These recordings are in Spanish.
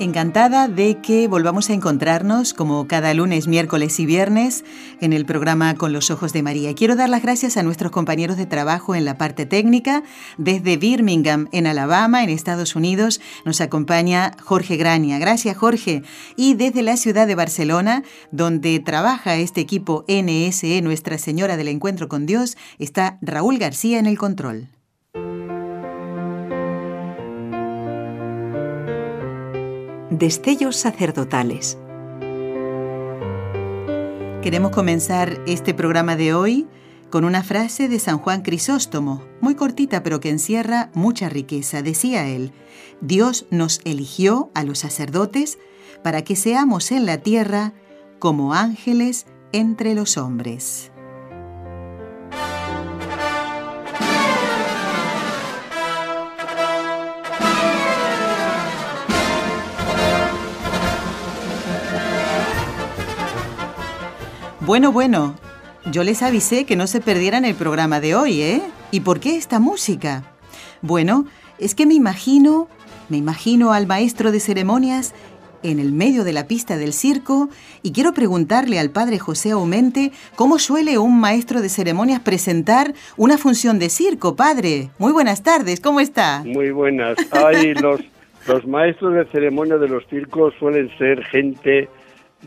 Encantada de que volvamos a encontrarnos como cada lunes, miércoles y viernes en el programa Con los Ojos de María. Quiero dar las gracias a nuestros compañeros de trabajo en la parte técnica. Desde Birmingham, en Alabama, en Estados Unidos, nos acompaña Jorge Grania. Gracias, Jorge. Y desde la ciudad de Barcelona, donde trabaja este equipo NSE, Nuestra Señora del Encuentro con Dios, está Raúl García en el control. Destellos sacerdotales. Queremos comenzar este programa de hoy con una frase de San Juan Crisóstomo, muy cortita pero que encierra mucha riqueza. Decía él, Dios nos eligió a los sacerdotes para que seamos en la tierra como ángeles entre los hombres. Bueno, bueno, yo les avisé que no se perdieran el programa de hoy, ¿eh? ¿Y por qué esta música? Bueno, es que me imagino, me imagino al maestro de ceremonias en el medio de la pista del circo y quiero preguntarle al padre José Aumente cómo suele un maestro de ceremonias presentar una función de circo, padre. Muy buenas tardes, ¿cómo está? Muy buenas. Ay, los, los maestros de ceremonias de los circos suelen ser gente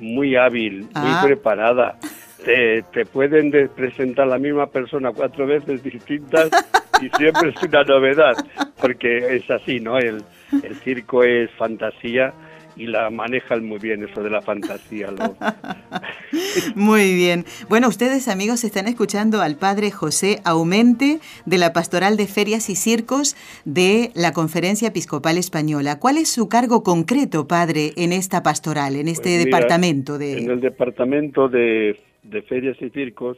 muy hábil, muy Ah. preparada. Te, te pueden de- presentar la misma persona cuatro veces distintas y siempre es una novedad, porque es así, ¿no? El, el circo es fantasía y la manejan muy bien eso de la fantasía. lo- Muy bien. Bueno, ustedes amigos están escuchando al padre José Aumente de la Pastoral de Ferias y Circos de la Conferencia Episcopal Española. ¿Cuál es su cargo concreto, padre, en esta pastoral, en este Pues mira, departamento de... En el departamento de, de ferias y circos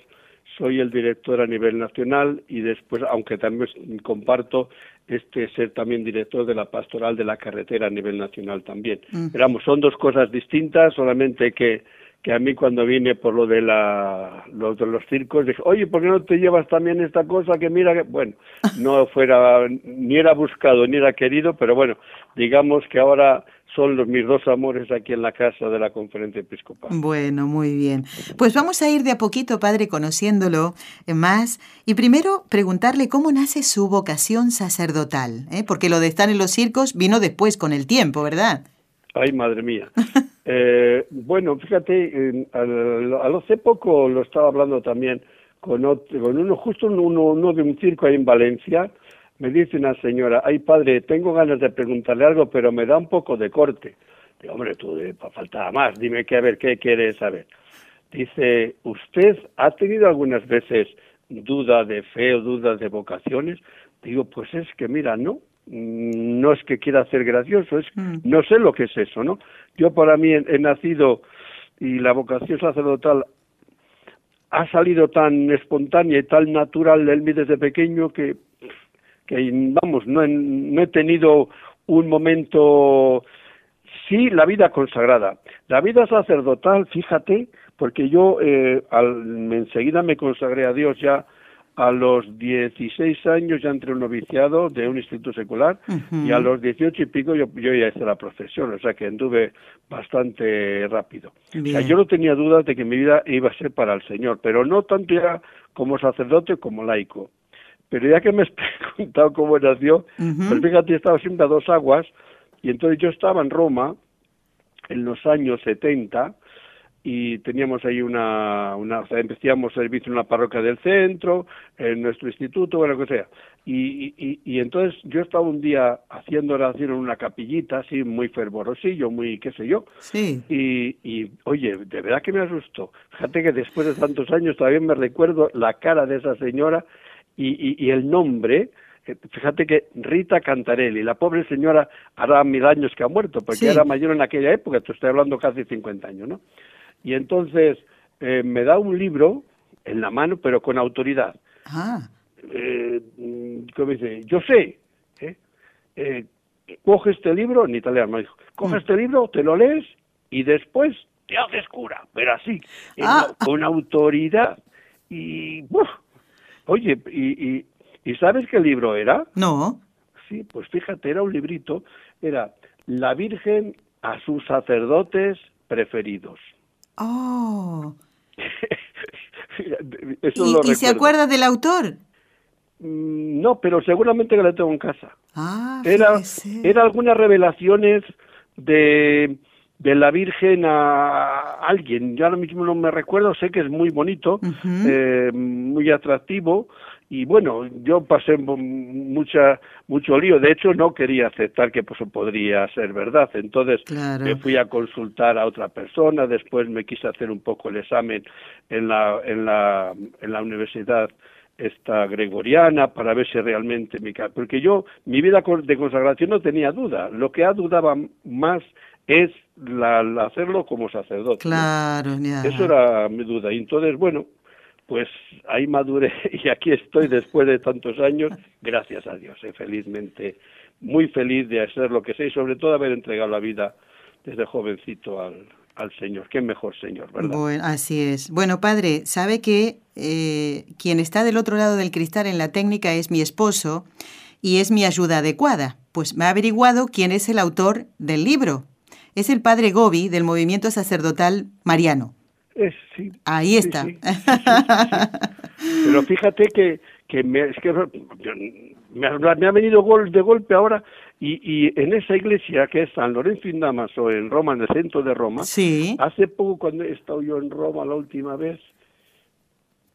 soy el director a nivel nacional y después, aunque también comparto este ser también director de la pastoral de la carretera a nivel nacional también. Mm. Pero vamos, son dos cosas distintas, solamente que que a mí cuando vine por lo de la lo de los circos dije, oye, ¿por qué no te llevas también esta cosa que mira que bueno, no fuera ni era buscado ni era querido, pero bueno, digamos que ahora son los mis dos amores aquí en la casa de la conferencia episcopal. Bueno, muy bien. Pues vamos a ir de a poquito, padre, conociéndolo más. Y primero preguntarle cómo nace su vocación sacerdotal, ¿eh? porque lo de estar en los circos vino después con el tiempo, ¿verdad? Ay, madre mía. Eh, bueno, fíjate, al hace poco lo estaba hablando también con, otro, con uno, justo uno, uno de un circo ahí en Valencia. Me dice una señora, ay padre, tengo ganas de preguntarle algo, pero me da un poco de corte. Digo, hombre, tú, eh, faltaba más, dime que a ver, ¿qué quiere saber? Dice, ¿usted ha tenido algunas veces duda de fe o dudas de vocaciones? Digo, pues es que mira, no, Mm, no es que quiera ser gracioso, es Mm. no sé lo que es eso, ¿no? Yo para mí he, he nacido y la vocación sacerdotal ha salido tan espontánea y tan natural de mí desde pequeño que, que vamos, no he, no he tenido un momento Sí, la vida consagrada. La vida sacerdotal, fíjate, porque yo eh, al, enseguida me consagré a Dios ya a los 16 años ya entré en un noviciado de un instituto secular y a los 18 y pico yo, yo ya hice la profesión, o sea que anduve bastante rápido. O sea, Bien. yo no tenía dudas de que mi vida iba a ser para el Señor, pero no tanto ya como sacerdote como laico. Pero ya que me has preguntado cómo nació, Ujú. pues fíjate, he estado siempre a dos aguas y entonces yo estaba en Roma en los años 70 y teníamos ahí una, una o sea, empezamos servicio en la parroquia del centro, en nuestro instituto, bueno, lo que sea. Y, y, y entonces yo estaba un día haciendo oración en una capillita, así muy fervorosillo, muy qué sé yo, Sí. y, y oye, de verdad que me asustó. Fíjate que después de tantos años todavía me recuerdo la cara de esa señora y, y, y el nombre, fíjate que Rita Cantarelli, la pobre señora hará mil años que ha muerto, porque era mayor en aquella época, te estoy hablando casi 50 años, ¿no? Y entonces eh, me da un libro en la mano, pero con autoridad. Ah. Eh, ¿Cómo dice? Yo sé, ¿eh? eh coge este libro, en italiano me dijo, coge mm. este libro, te lo lees y después te haces cura, pero así, ah. con autoridad. Y, oye, y, y, ¿sabes qué libro era? No. Sí, pues fíjate, era un librito, era La Virgen a sus sacerdotes preferidos. Oh. ¿Y, se acuerda del autor? Mm, no, pero seguramente que la tengo en casa. Ah, era, era algunas revelaciones de, de la Virgen a alguien. Yo ahora mismo no me recuerdo, sé que es muy bonito, eh, muy atractivo. Y bueno, yo pasé mucha, mucho lío. De hecho, no quería aceptar que pues, podría ser verdad. Entonces me fui a consultar a otra persona. Después me quise hacer un poco el examen en la, en la, en la universidad esta gregoriana para ver si realmente mi porque yo mi vida de consagración no tenía duda lo que ha dudaba más es la, hacerlo como sacerdote claro eso era mi duda y entonces bueno pues ahí maduré y aquí estoy después de tantos años gracias a Dios eh, felizmente muy feliz de hacer lo que sé y sobre todo haber entregado la vida desde jovencito al, al Señor. Qué mejor Señor, ¿verdad? Bueno, así es. Bueno, padre, sabe que eh, quien está del otro lado del cristal en la técnica es mi esposo y es mi ayuda adecuada. Pues me ha averiguado quién es el autor del libro. Es el padre Gobi del movimiento sacerdotal mariano. Es, sí, Ahí está. Pero fíjate que, que, me, es que me, ha, venido gol, de golpe ahora y, y, en esa iglesia que es San Lorenzo in Damaso, en Roma, en el centro de Roma, sí. hace poco cuando he estado yo en Roma la última vez,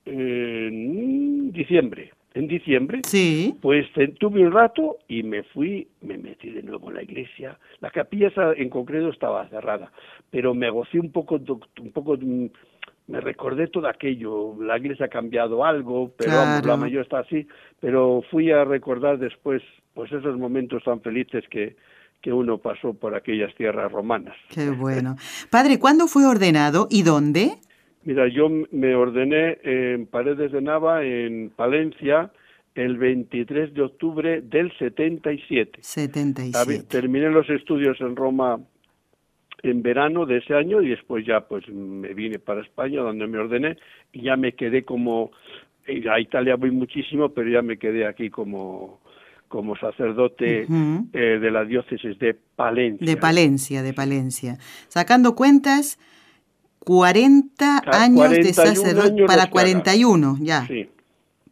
en diciembre, en diciembre, sí. pues tuve un rato y me fui, me metí de nuevo en la iglesia. La capilla en concreto estaba cerrada, pero me gocé un poco, un poco me recordé todo aquello, la iglesia ha cambiado algo, pero la mayor está así, pero fui a recordar después pues esos momentos tan felices que, que uno pasó por aquellas tierras romanas. Qué bueno. Padre, ¿cuándo fue ordenado y dónde? Mira, yo me ordené en Paredes de Nava, en Palencia, el 23 de octubre del 77. 77. Terminé los estudios en Roma en verano de ese año y después ya pues me vine para España donde me ordené y ya me quedé como a Italia voy muchísimo pero ya me quedé aquí como como sacerdote eh, de la diócesis de Palencia. De Palencia, de Palencia. Sacando cuentas, 40 años de sacerdote para 41, ya. Sí.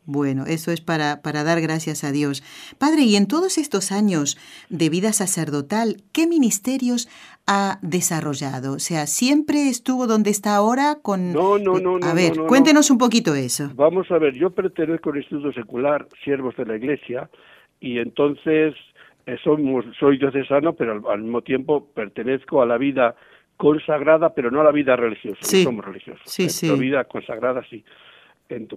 Bueno, eso es para, para dar gracias a Dios. Padre, y en todos estos años de vida sacerdotal, ¿qué ministerios ha desarrollado? O sea, ¿siempre estuvo donde está ahora con... No, no, no. A ver, cuéntenos un poquito eso. Vamos a ver, yo pertenezco al Instituto Secular, Siervos de la Iglesia, y entonces eh, soy, soy diocesano, pero al, mismo tiempo pertenezco a la vida consagrada, pero no a la vida religiosa, sí. somos religiosos. Sí, sí. La vida consagrada sí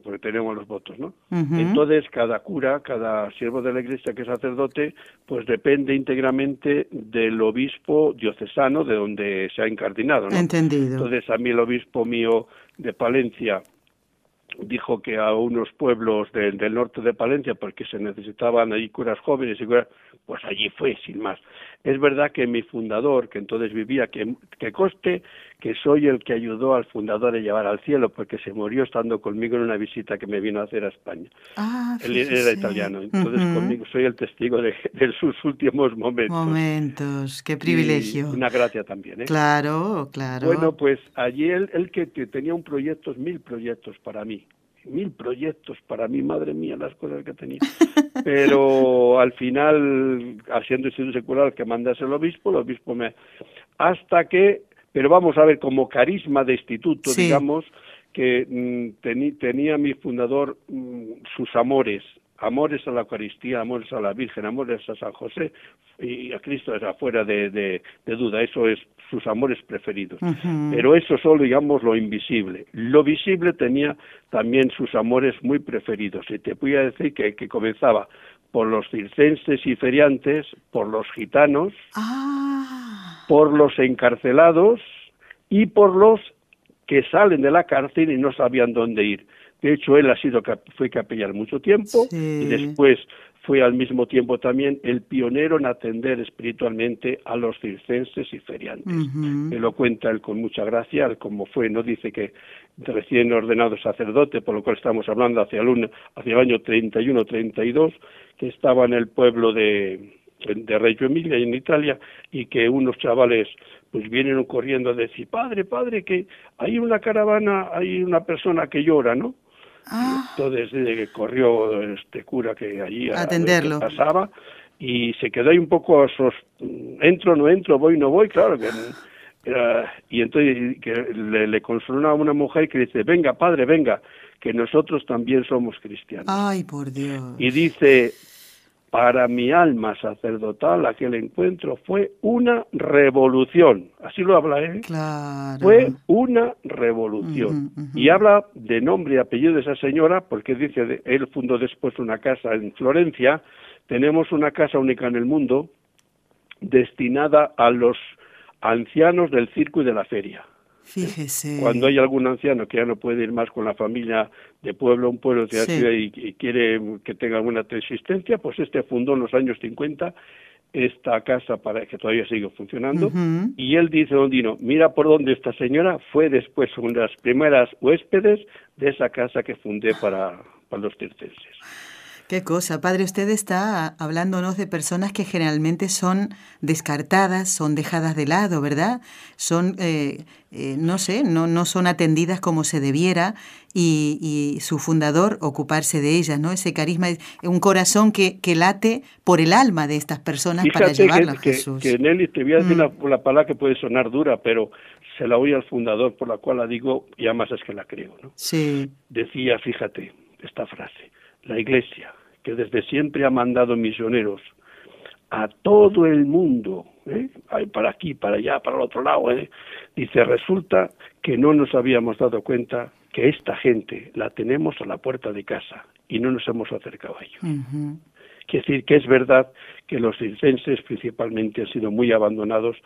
porque tenemos los votos, ¿no? Entonces, cada cura, cada siervo de la iglesia que es sacerdote, pues depende íntegramente del obispo diocesano de donde se ha incardinado, ¿no? Entendido. Entonces, a mí el obispo mío de Palencia dijo que a unos pueblos del norte de Palencia, porque se necesitaban ahí curas jóvenes, y pues allí fue, sin más. Es verdad que mi fundador, que entonces vivía, que, que coste que soy el que ayudó al fundador a llevar al cielo, porque se murió estando conmigo en una visita que me vino a hacer a España. Ah, Él era italiano, entonces conmigo soy el testigo de, sus últimos momentos. Momentos, qué privilegio. una gracia también, ¿eh? Claro, claro. Bueno, pues allí él, él que tenía un proyecto, mil proyectos para mí, mil proyectos para mí, madre mía, las cosas que tenía. Pero al final, haciendo instituto secular que mandase el obispo, el obispo me... Hasta que, pero vamos a ver, como carisma de instituto, digamos, que mm, tenía mi fundador mm, sus amores, amores a la Eucaristía, amores a la Virgen, amores a San José y a Cristo es afuera de, de, duda, eso es sus amores preferidos. Pero eso solo, digamos, lo invisible. Lo visible tenía también sus amores muy preferidos. Y te voy a decir que, que comenzaba por los circenses y feriantes, por los gitanos, Ah, por los encarcelados y por los que salen de la cárcel y no sabían dónde ir. De hecho, él ha sido fue capellán mucho tiempo Sí. y después fue al mismo tiempo también el pionero en atender espiritualmente a los circenses y feriantes. ujú. Me lo cuenta él con mucha gracia, como fue, no dice que recién ordenado sacerdote, por lo cual estamos hablando hacia el, hacia el año 31-32, que estaba en el pueblo de, de Reggio Emilia, en Italia, y que unos chavales pues vienen corriendo a decir, padre, padre, que hay una caravana, hay una persona que llora, ¿no? Ah, Entonces eh, corrió este cura que allí a, Atenderlo. pasaba y se quedó ahí un poco sos, entro, no entro, voy, no voy, claro que era- y entonces que le, le consoló a una mujer que dice, venga padre, venga, que nosotros también somos cristianos. ay, por Dios. Y dice, para mi alma sacerdotal aquel encuentro fue una revolución. Así lo habla él. Claro. Fue una revolución. Y habla de nombre y apellido de esa señora, porque dice, de- él fundó después una casa en Florencia. Tenemos una casa única en el mundo destinada a los ancianos del circo y de la feria. Fíjese. Cuando hay algún anciano que ya no puede ir más con la familia de pueblo a un pueblo de Sí. ciudad y, y quiere que tenga alguna existencia, pues este fundó en los años 50 esta casa para que todavía sigue funcionando. Y él dice, don Dino, mira por dónde esta señora fue después una de las primeras huéspedes de esa casa que fundé para, para los circenses. Qué cosa, padre, usted está hablándonos de personas que generalmente son descartadas, son dejadas de lado, ¿verdad? Son, eh, eh, no sé, no, no son atendidas como se debiera y, y su fundador ocuparse de ellas, ¿no? Ese carisma, un corazón que, que late por el alma de estas personas para llevarlo a que, que, Jesús. que Nelly, te voy a decir Mm. la, la palabra que puede sonar dura, pero se la oí al fundador, por la cual la digo, y además es que la creo, ¿no? Sí, decía, fíjate, esta frase, la Iglesia, que desde siempre ha mandado misioneros a todo el mundo, ¿eh? Para aquí, para allá, para el otro lado, ¿eh? dice, resulta que no nos habíamos dado cuenta que esta gente la tenemos a la puerta de casa y no nos hemos acercado a ellos. Quiere decir que es verdad que los circenses principalmente han sido muy abandonados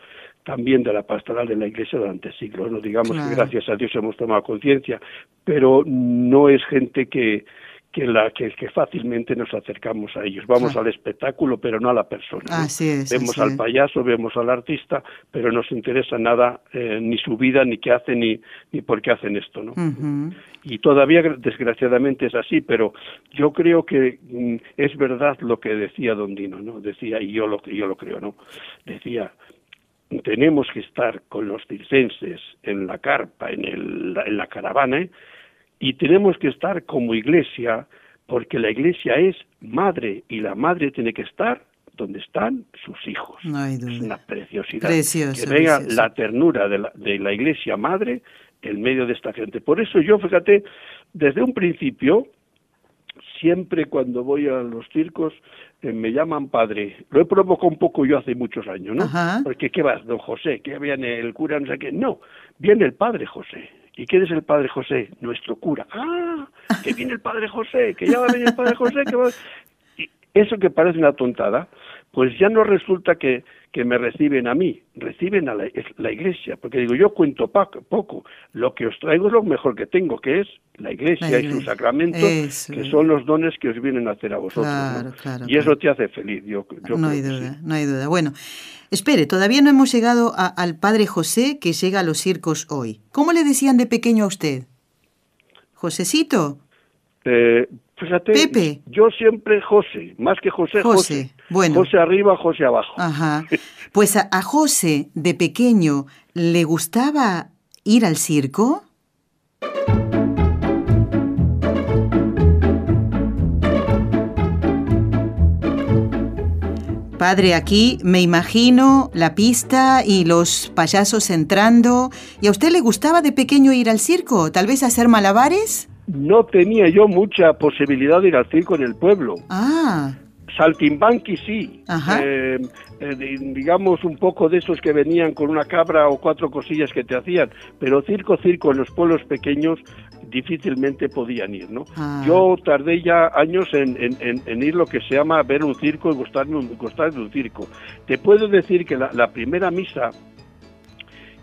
también de la pastoral de la Iglesia durante siglos. No digamos Claro. que gracias a Dios hemos tomado conciencia, pero no es gente que que, la, que, que fácilmente nos acercamos a ellos. Vamos Claro. al espectáculo, pero no a la persona. ¿no? Así es, Vemos así al payaso, vemos al artista, pero no nos interesa nada, eh, ni su vida, ni qué hacen, ni, ni por qué hacen esto. ¿no? y todavía desgraciadamente es así, pero yo creo que mm, es verdad lo que decía Don Dino, ¿no? Decía, y yo lo, yo lo creo, ¿no? Decía, tenemos que estar con los circenses en la carpa, en, el, en la caravana, ¿eh? Y tenemos que estar como iglesia, porque la iglesia es madre, y la madre tiene que estar donde están sus hijos. No hay Es una preciosidad. Precioso, que venga precioso. la ternura de la, de la iglesia madre en medio de esta gente. Por eso yo, fíjate, desde un principio, siempre cuando voy a los circos, eh, me llaman padre. Lo he provocado un poco yo hace muchos años, ¿no? Ajá. Porque, ¿qué vas, don José? ¿Qué viene el cura? No sé qué. No, viene el padre José. ¿Y quién es el padre José? Nuestro cura. ¡Ah! Que viene el padre José, que ya va a venir el padre José, que va... Eso que parece una tontada, pues ya no resulta que, que me reciben a mí, reciben a la, la iglesia, porque digo, yo cuento poco, poco, lo que os traigo es lo mejor que tengo, que es la iglesia, La y sus sacramentos, Eso que son los dones que os vienen a hacer a vosotros. ¿no? Claro, claro, y eso claro. te hace feliz, yo, yo no creo hay duda, sí. no hay duda. Bueno, espere, todavía no hemos llegado a- al padre José que llega a los circos hoy. ¿Cómo le decían de pequeño a usted? ¿Josecito? Eh, fíjate, Pepe. yo siempre José, más que José, José, José. bueno. José arriba, José abajo. Ajá. Pues a, a José de pequeño le gustaba ir al circo. Padre, aquí me imagino la pista y los payasos entrando. ¿Y a usted le gustaba de pequeño ir al circo? ¿Tal vez hacer malabares? No tenía yo mucha posibilidad de ir al circo en el pueblo. Ah, Saltimbanqui sí, eh, eh, digamos un poco de esos que venían con una cabra o cuatro cosillas que te hacían, pero circo, circo en los pueblos pequeños difícilmente podían ir, ¿no? Ah. Yo tardé ya años en, ir lo que se llama ver un circo y gustarme, un, de un circo. Te puedo decir que la, primera misa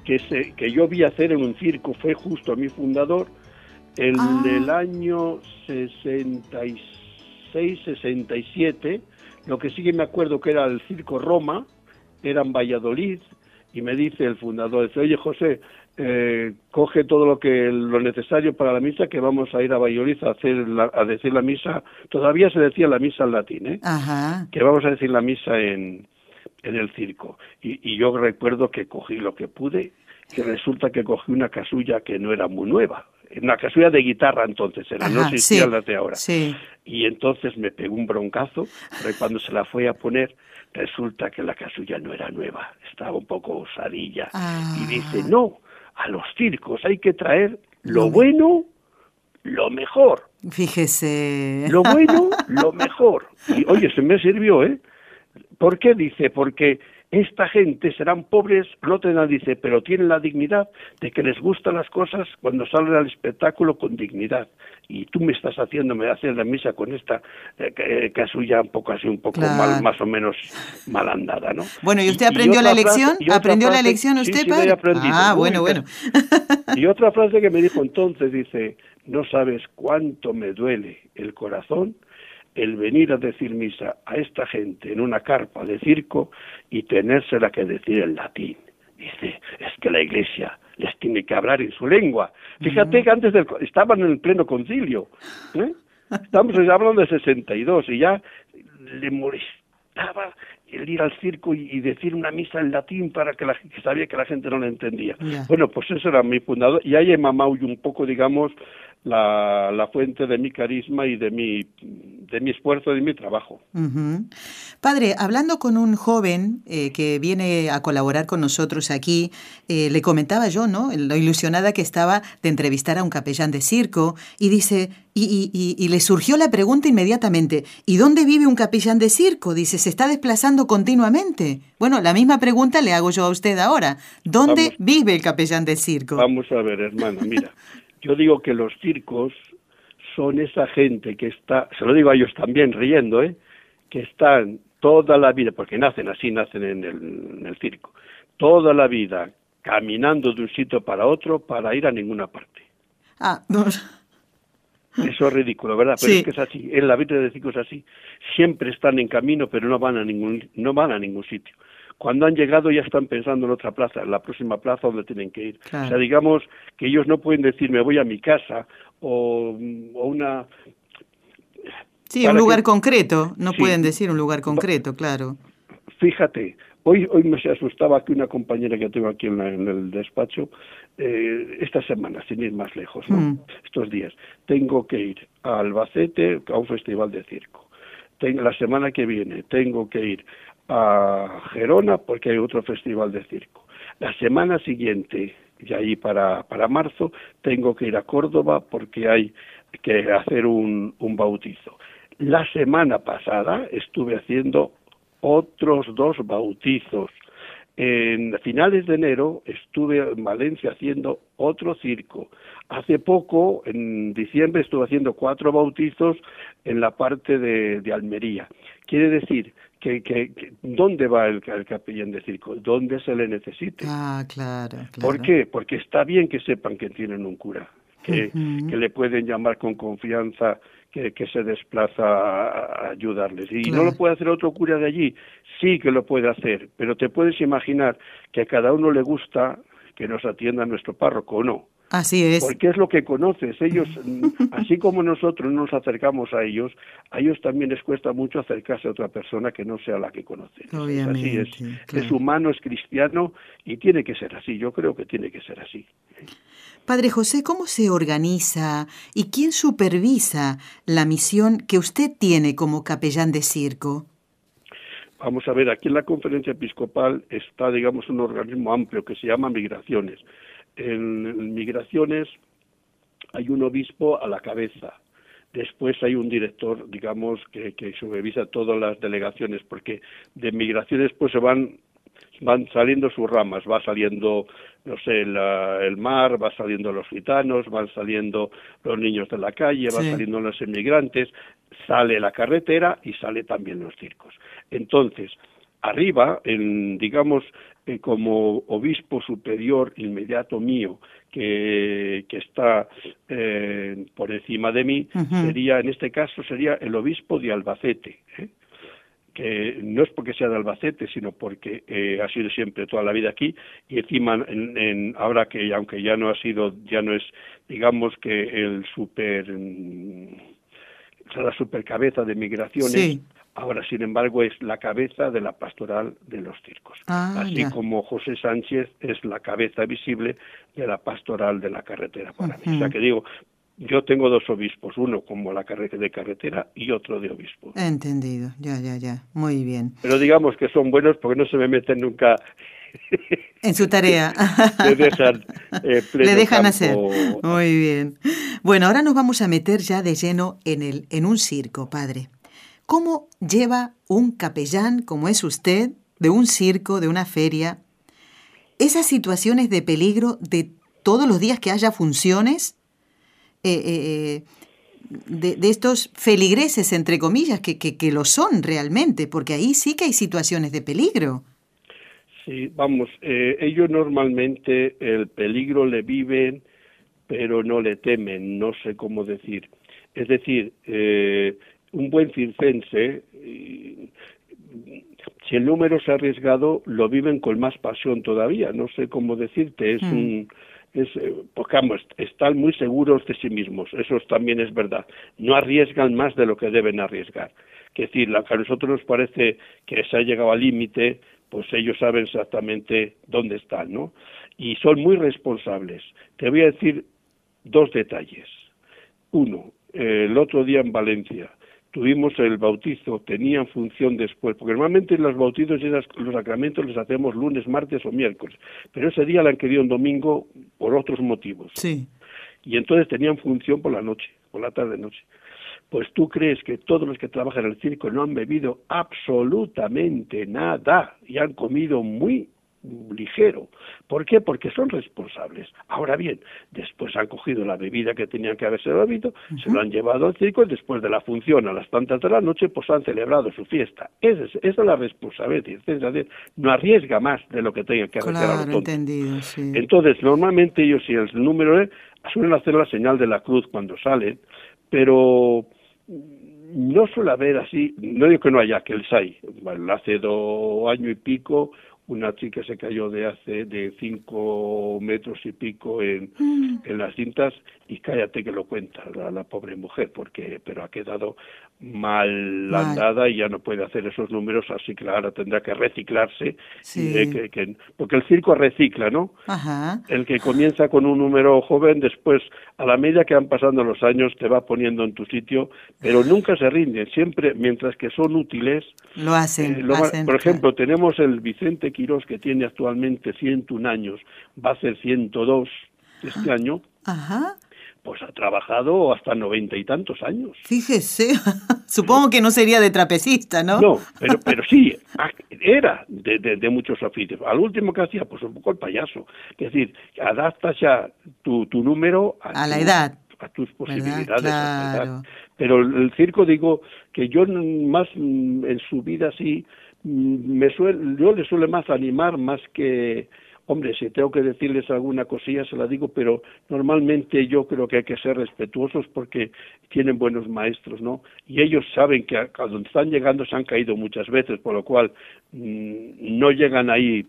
que, se, que yo vi hacer en un circo fue justo a mi fundador, en ah. el año 66 67, lo que sí que me acuerdo que era el Circo Roma, era en Valladolid, y me dice el fundador, dice, oye José, eh, coge todo lo que lo necesario para la misa, que vamos a ir a Valladolid a, hacer a decir la misa, todavía se decía la misa en latín, ¿eh? que vamos a decir la misa en, en el circo. Y, y yo recuerdo que cogí lo que pude, que resulta que cogí una casulla que no era muy nueva, una casulla de guitarra entonces era, no existían las de ahora. Y entonces me pegó un broncazo, pero cuando se la fue a poner, resulta que la casulla no era nueva, estaba un poco osadilla. Y dice, ah. no, a los circos hay que traer lo bueno, lo mejor. Fíjese. Lo bueno, lo mejor. Y oye, se me sirvió, ¿eh? ¿Por qué? Dice, porque esta gente serán pobres, no tendrán, dice, pero tienen la dignidad de que les gustan las cosas cuando salen al espectáculo con dignidad. Y tú me estás haciendo, me haces la misa con esta eh, casulla un poco así, un poco mal, más o menos mal andada, ¿no? Bueno, ¿y usted aprendió la lección? ¿Aprendió la lección usted, sí, padre? ah, bueno, bueno. y otra frase que me dijo entonces, dice, no sabes cuánto me duele el corazón el venir a decir misa a esta gente en una carpa de circo y tenérsela que decir en latín. Dice, es que la iglesia les tiene que hablar en su lengua. Fíjate que antes del, estaban en el pleno concilio. ¿eh? Estamos hablando de 62 y ya le molestaba el ir al circo y, decir una misa en latín para que, la, que sabía que la gente no la entendía. Bueno, pues eso era mi fundador. Y ahí he mamado un poco, digamos, la, la, fuente de mi carisma y de mi, de mi esfuerzo y de mi trabajo. Padre, hablando con un joven eh, que viene a colaborar con nosotros aquí, eh, le comentaba yo, ¿no? Lo ilusionada que estaba de entrevistar a un capellán de circo y dice, y, y, y, le surgió la pregunta inmediatamente, ¿y dónde vive un capellán de circo? Dice, se está desplazando continuamente. Bueno, la misma pregunta le hago yo a usted ahora. ¿Dónde vive el capellán de circo? Vamos a ver, hermana, mira. Yo digo que los circos son esa gente que está, se lo digo a ellos también riendo, ¿eh? que están toda la vida, porque nacen así, nacen en el, circo, toda la vida caminando de un sitio para otro para ir a ninguna parte. Ah, no. Eso es ridículo, ¿verdad? Pero es que es así. En la vida de circo es así. Siempre están en camino, pero no van a ningún, no van a ningún sitio. Cuando han llegado ya están pensando en otra plaza, en la próxima plaza donde tienen que ir. O sea, digamos que ellos no pueden decir me voy a mi casa o, una... Sí, un lugar concreto, no pueden decir un lugar concreto, claro. Fíjate, hoy, hoy me se asustaba que una compañera que tengo aquí en, el despacho, eh, esta semana, sin ir más lejos, mm. estos días, tengo que ir a Albacete a un festival de circo. Tengo, la semana que viene tengo que ir a Gerona porque hay otro festival de circo. La semana siguiente, y ahí para, para marzo, tengo que ir a Córdoba porque hay que hacer un, un bautizo. La semana pasada estuve haciendo otros dos bautizos. En finales de enero estuve en Valencia haciendo otro circo. Hace poco, en diciembre, estuve haciendo cuatro bautizos en la parte de, de Almería. Quiere decir que, que, ¿dónde va el, capellán de circo? ¿Dónde se le necesite? Ah, claro, ¿Por qué? Porque está bien que sepan que tienen un cura, que, que le pueden llamar con confianza, que, que se desplaza a, ayudarles. Y no lo puede hacer otro cura de allí, sí que lo puede hacer, pero te puedes imaginar que a cada uno le gusta que nos atienda nuestro párroco o no. Así es. Porque es lo que conoces. Ellos, así como nosotros nos acercamos a ellos, a ellos también les cuesta mucho acercarse a otra persona que no sea la que conocen. Obviamente, así es. Es humano, es cristiano y tiene que ser así. Yo creo que tiene que ser así. Padre José, ¿cómo se organiza y quién supervisa la misión que usted tiene como capellán de circo? Vamos a ver, aquí en la conferencia episcopal está, digamos, un organismo amplio que se llama Migraciones en, migraciones hay un obispo a la cabeza. Después hay un director, digamos, que, que supervisa todas las delegaciones, porque de migraciones pues se van van saliendo sus ramas, va saliendo, no sé, el mar, va saliendo los gitanos, van saliendo los niños de la calle, van saliendo los emigrantes, sale la carretera y sale también los circos. Entonces, arriba, en, digamos, eh, como obispo superior inmediato mío, que, que está eh, por encima de mí, sería, en este caso, sería el obispo de Albacete. ¿eh? que no es porque sea de Albacete, sino porque eh, ha sido siempre toda la vida aquí y encima en, ahora que aunque ya no ha sido, ya no es, digamos que el super, mm, la super cabeza de migraciones, ahora sin embargo es la cabeza de la pastoral de los circos, ah, así como José Sánchez es la cabeza visible de la pastoral de la carretera para mí. O sea que digo, yo tengo dos obispos, uno como la carretera de carretera y otro de obispo. Entendido, ya, ya, ya, muy bien. Pero digamos que son buenos porque no se me meten nunca en su tarea. Le dejan, eh, Le dejan hacer. Muy bien. Bueno, ahora nos vamos a meter ya de lleno en, el, en un circo, padre. ¿Cómo lleva un capellán como es usted, de un circo, de una feria, esas situaciones de peligro de todos los días que haya funciones? Eh, eh, de, estos feligreses, entre comillas, que, que, lo son realmente, porque ahí sí que hay situaciones de peligro. Sí, vamos, eh, ellos normalmente el peligro le viven, pero no le temen, no sé cómo decir. Es decir, un buen circense, si el número se ha arriesgado, lo viven con más pasión todavía. No sé cómo decirte, es hmm. un es, eh, porque están muy seguros de sí mismos, eso también es verdad. No arriesgan más de lo que deben arriesgar. Es decir, lo que a nosotros nos parece que se ha llegado al límite, pues ellos saben exactamente dónde están, ¿no? Y son muy responsables. Te voy a decir dos detalles. Uno, el otro día en Valencia, tuvimos el bautizo, tenían función después, porque normalmente los bautizos y los sacramentos los hacemos lunes, martes o miércoles, pero ese día la han querido un domingo por otros motivos. Sí. Y entonces tenían función por la noche, por la tarde-noche. Pues tú crees que todos los que trabajan en el circo no han bebido absolutamente nada y han comido muy ligero. ¿Por qué? Porque son responsables. Ahora bien, después han cogido la bebida que tenían que haberse bebido, se lo han llevado al circo y después de la función a las tantas de la noche, pues han celebrado su fiesta. Esa es, esa es la responsabilidad. no arriesga más de lo que tenga que arriesgar. entendido, Entonces, normalmente ellos, si el número es, suelen hacer la señal de la cruz cuando salen, pero no suele haber así, no digo que no haya que el SAI, hace dos años y pico una chica se cayó de hace de cinco metros y pico en, mm. en las cintas y cállate que lo cuenta la, pobre mujer porque pero ha quedado mal, andada y ya no puede hacer esos números así que ahora tendrá que reciclarse que, porque el circo recicla no el que comienza con un número joven después a la medida que van pasando los años te va poniendo en tu sitio pero nunca se rinden siempre mientras que son útiles lo hacen, eh, por ejemplo tenemos el Vicente Quirós que tiene actualmente 101 años va a ser 102 este año. Ajá pues ha trabajado hasta noventa y tantos años. Fíjese, supongo que no sería de trapecista, ¿no? No, pero, pero sí, era de, de, muchos oficios. Al último que hacía, pues un poco el payaso. Es decir, adaptas ya tu, tu número a, la edad. A tus posibilidades. Pero el circo, digo, que yo más en su vida sí, me suele, yo le suele más animar más que Hombre, si tengo que decirles alguna cosilla, se la digo, pero normalmente yo creo que hay que ser respetuosos porque tienen buenos maestros, ¿no? Y ellos saben que a, donde están llegando se han caído muchas veces, por lo cual mm, no llegan ahí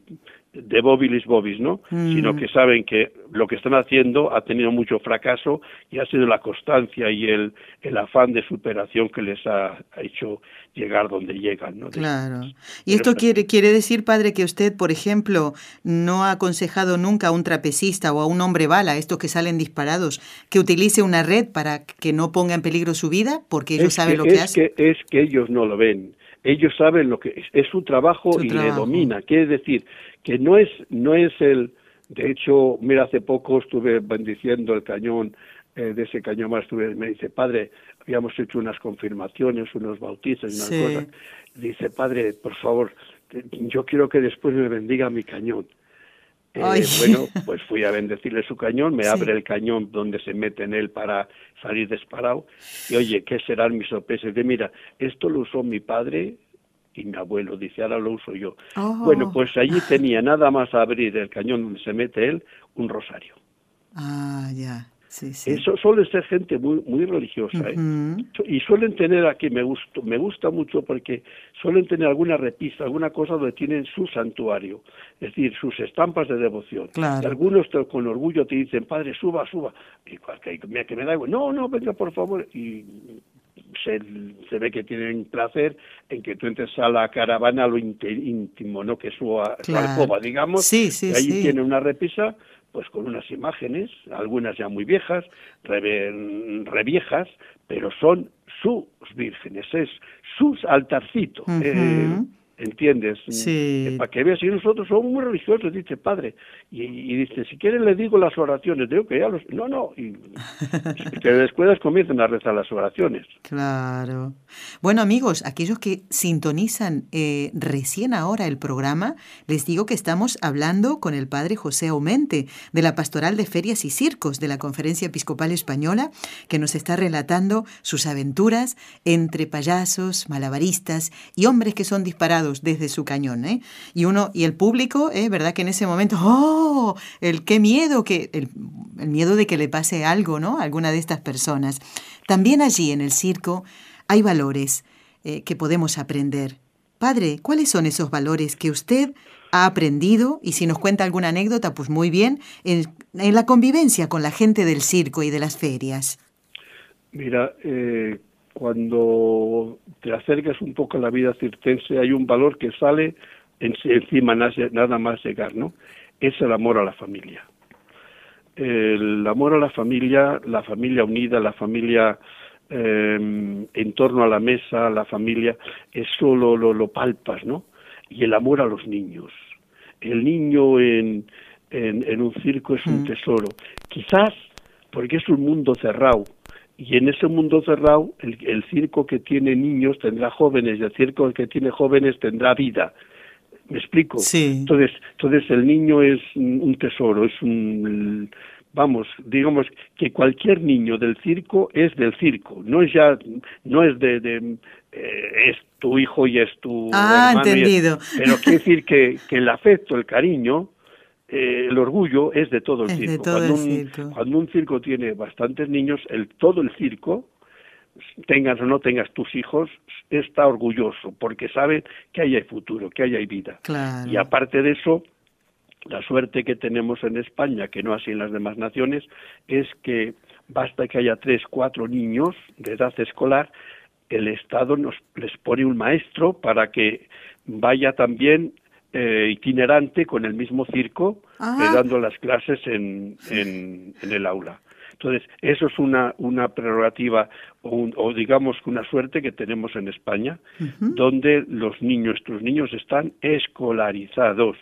de bobilis bobis, ¿no? Mm. Sino que saben que lo que están haciendo ha tenido mucho fracaso y ha sido la constancia y el, el afán de superación que les ha, hecho llegar donde llegan, ¿no? Claro. Y esto quiere, quiere decir, padre, que usted, por ejemplo, no ha aconsejado nunca a un trapecista o a un hombre bala, estos que salen disparados, que utilice una red para que no ponga en peligro su vida, porque ellos saben lo que, hacen. Que, es que ellos no lo ven ellos saben lo que es, es su trabajo y le domina. Quiere decir que no es, no es el, de hecho, mira, hace poco estuve bendiciendo el cañón eh, de ese cañón más me dice, padre, habíamos hecho unas confirmaciones, unos bautizos, unas cosas. Dice, padre, por favor, yo quiero que después me bendiga mi cañón. Eh, bueno, pues fui a bendecirle su cañón, me abre el cañón donde se mete en él para salir disparado. Y oye, ¿qué serán mis sorpresas? De mira, esto lo usó mi padre y mi abuelo, dice, ahora lo uso yo. Oh. Bueno, pues allí tenía nada más abrir el cañón donde se mete él, un rosario. Ah, ya. Eso suele ser gente muy muy religiosa, ¿eh? Y suelen tener aquí, me gusta, me gusta mucho porque suelen tener alguna repisa, alguna cosa donde tienen su santuario, es decir, sus estampas de devoción. Y algunos con orgullo te dicen, padre, suba, suba. Y que, que me da igual, no, no, venga, por favor. Y se, se, ve que tienen placer en que tú entres a la caravana lo íntimo, ¿no? Que es su, alcoba, digamos. Sí, sí, y ahí tiene una repisa pues con unas imágenes, algunas ya muy viejas, reviejas, pero son sus vírgenes, es sus altarcitos. ¿Entiendes? Sí. Para que veas, y nosotros somos muy religiosos, dice padre. Y, dice, si quieren le digo las oraciones. Digo que ya los... No, no. Y que después comiencen a rezar las oraciones. Claro. Bueno, amigos, aquellos que sintonizan eh, recién ahora el programa, les digo que estamos hablando con el padre José Aumente, de la Pastoral de Ferias y Circos de la Conferencia Episcopal Española, que nos está relatando sus aventuras entre payasos, malabaristas y hombres que son disparados desde su cañón, ¿eh? Y uno, y el público, ¿eh? ¿Verdad? Que en ese momento, ¡oh! El qué miedo, que, el, miedo de que le pase algo, ¿no? A alguna de estas personas. También allí en el circo hay valores eh, que podemos aprender. Padre, ¿cuáles son esos valores que usted ha aprendido? Y si nos cuenta alguna anécdota, pues muy bien, en, la convivencia con la gente del circo y de las ferias. Mira, eh, cuando te acercas un poco a la vida circense hay un valor que sale encima nada más llegar, ¿no? Es el amor a la familia. El amor a la familia, la familia unida, la familia em, en torno a la mesa, la familia, eso lo, lo, palpas, ¿no? Y el amor a los niños. El niño en, en, un circo es un mm. tesoro. Quizás porque es un mundo cerrado, y en ese mundo cerrado el, circo que tiene niños tendrá jóvenes y el circo que tiene jóvenes tendrá vida me explico sí. entonces entonces el niño es un tesoro es un vamos digamos que cualquier niño del circo es del circo no es ya no es de, eh, es tu hijo y es tu ah, entendido. pero quiere decir que, que el afecto el cariño eh, el orgullo es de todo el circo. cuando, un, cuando un circo tiene bastantes niños, el todo el circo, tengas o no tengas tus hijos, está orgulloso porque sabe que ahí hay futuro, que ahí hay vida. Y aparte de eso, la suerte que tenemos en España, que no así en las demás naciones, es que basta que haya tres, cuatro niños de edad escolar, el Estado nos les pone un maestro para que vaya también eh, itinerante con el mismo circo, eh, dando las clases en, en, el aula. Entonces, eso es una, una prerrogativa o, o digamos una suerte que tenemos en España, donde los niños, nuestros niños están escolarizados.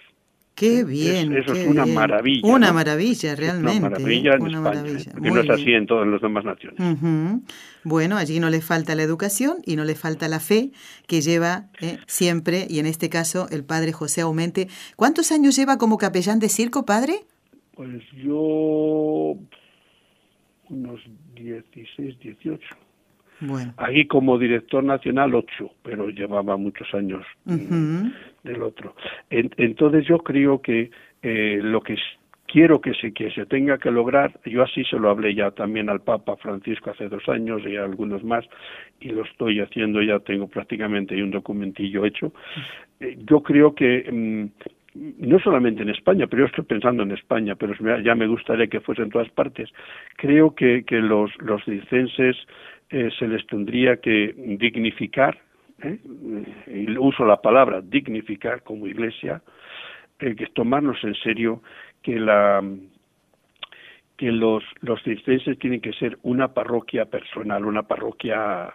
Qué bien. eso es una maravilla. Una maravilla, realmente. Una maravilla en España, porque no es así en todas las demás naciones. Bueno, allí no le falta la educación y no le falta la fe que lleva eh, siempre, y en este caso el padre José Aumente. ¿Cuántos años lleva como capellán de circo, padre? Pues yo unos 16, 18. Bueno. Aquí como director nacional ocho, pero llevaba muchos años del otro. entonces yo creo que eh, lo que quiero que se, que se tenga que lograr, yo así se lo hablé ya también al Papa Francisco hace dos años y a algunos más, y lo estoy haciendo ya, tengo prácticamente un documentillo hecho. Eh, yo creo que mm, no solamente en España, pero yo estoy pensando en España, pero ya me gustaría que fuese en todas partes. Creo que, que los, los licenses eh, se les tendría que dignificar, ¿eh? y uso la palabra dignificar como iglesia, eh, que es tomarnos en serio que la que los los tienen que ser una parroquia personal, una parroquia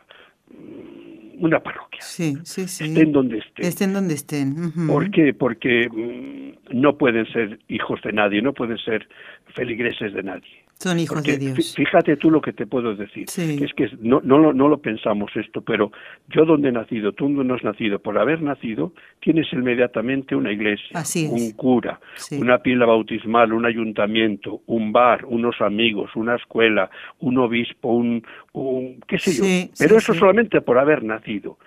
mm, una parroquia. Sí, sí, sí. Estén donde estén. Estén donde estén. ¿Por qué? Porque mm, no pueden ser hijos de nadie, no pueden ser feligreses de nadie. Son hijos de Dios. Fíjate tú lo que te puedo decir. Es que no, no, lo, no lo pensamos esto, pero yo donde he nacido, tú donde no has nacido, por haber nacido, tienes inmediatamente una iglesia, un cura, una pila bautismal, un ayuntamiento, un bar, unos amigos, una escuela, un obispo, un, un qué sé yo. pero eso solamente por haber nacido.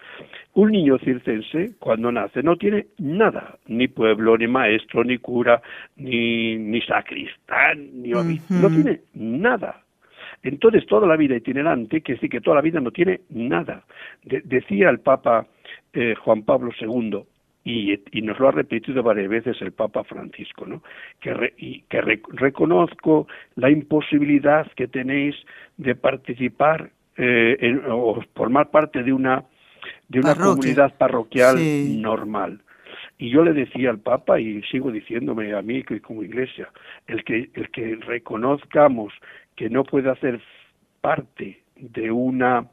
Un niño circense, cuando nace, no tiene nada, ni pueblo, ni maestro, ni cura, ni, ni sacristán, ni obispo, no tiene nada. Entonces, toda la vida itinerante, que sí que toda la vida no tiene nada. decía el Papa eh, Juan Pablo II, y, y, nos lo ha repetido varias veces el Papa Francisco, ¿no? que, y, que reconozco la imposibilidad que tenéis de participar eh, en, o formar parte de una de una comunidad parroquial normal. Y yo le decía al Papa, y sigo diciéndome a mí que como iglesia, el que, el que reconozcamos que no puede hacer parte de una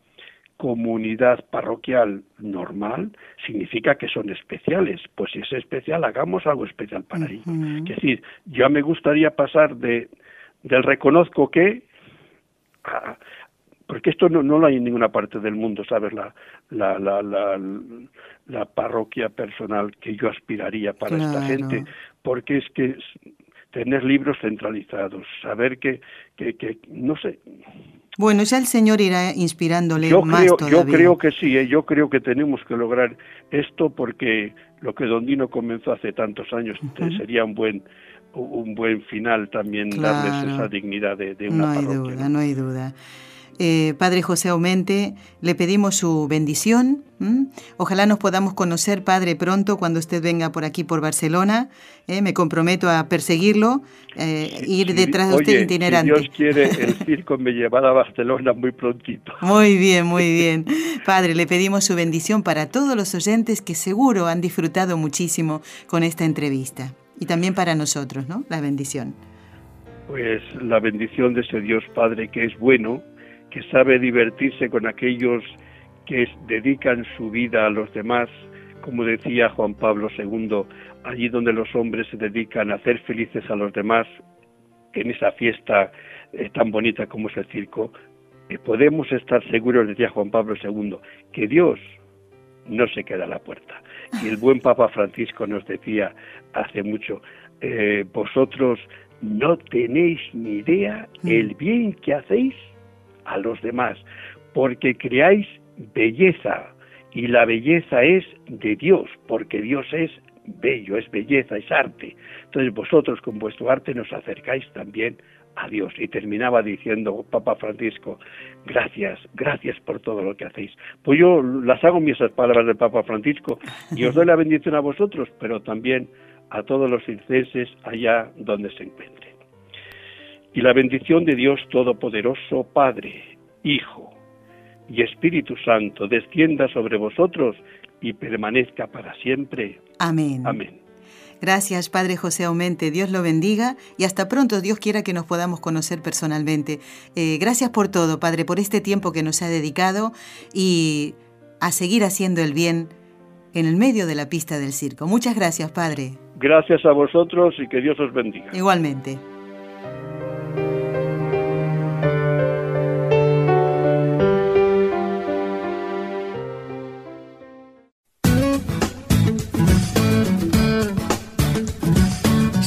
comunidad parroquial normal significa que son especiales. Pues si es especial, hagamos algo especial para ellos. Es decir, ya me gustaría pasar de del reconozco que porque esto no, no lo hay en ninguna parte del mundo, ¿sabes? La, la, la, la, la parroquia personal que yo aspiraría para esta gente, porque es que tener libros centralizados, saber que, que, que no sé. Bueno, ya el Señor irá inspirándole yo más creo, todavía. Yo creo que sí, ¿eh? yo creo que tenemos que lograr esto porque lo que Don Dino comenzó hace tantos años sería un buen un buen final también darles esa dignidad de, de una no hay Duda, ¿no? hay duda. Eh, Padre José Aumente, le pedimos su bendición. Ojalá nos podamos conocer, Padre, pronto cuando usted venga por aquí, por Barcelona. ¿eh? me comprometo a perseguirlo, eh, ir detrás de usted itinerante. Si Dios quiere, el circo me llevará a Barcelona muy prontito. Muy bien, muy bien. Padre, le pedimos su bendición para todos los oyentes que seguro han disfrutado muchísimo con esta entrevista. Y también para nosotros, ¿no? La bendición. Pues la bendición de ese Dios Padre que es bueno, que sabe divertirse con aquellos que dedican su vida a los demás, como decía Juan Pablo II, allí donde los hombres se dedican a hacer felices a los demás, en esa fiesta eh, tan bonita como es el circo, eh, podemos estar seguros, decía Juan Pablo II, que Dios no se queda a la puerta. Y el buen Papa Francisco nos decía hace mucho, eh, vosotros no tenéis ni idea el bien que hacéis a los demás, porque creáis belleza y la belleza es de Dios, porque Dios es bello, es belleza, es arte. Entonces vosotros con vuestro arte nos acercáis también a Dios. Y terminaba diciendo Papa Francisco, gracias, gracias por todo lo que hacéis. Pues yo las hago mis palabras del Papa Francisco y os doy la bendición a vosotros, pero también a todos los circenses allá donde se encuentren. Y la bendición de Dios Todopoderoso, Padre, Hijo y Espíritu Santo, descienda sobre vosotros y permanezca para siempre. Amén. Amén. Gracias, Padre José Aumente. Dios lo bendiga y hasta pronto. Dios quiera que nos podamos conocer personalmente. Eh, gracias por todo, Padre, por este tiempo que nos ha dedicado y a seguir haciendo el bien en el medio de la pista del circo. Muchas gracias, Padre. Gracias a vosotros y que Dios os bendiga. Igualmente.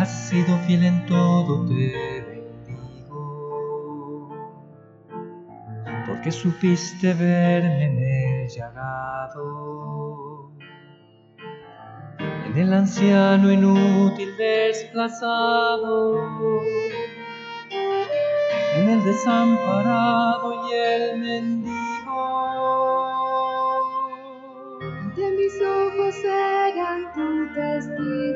1205-271-2976. supiste verme en el llagado, en el anciano inútil desplazado. en el desamparado y el mendigo. De mis ojos eran tu testigo,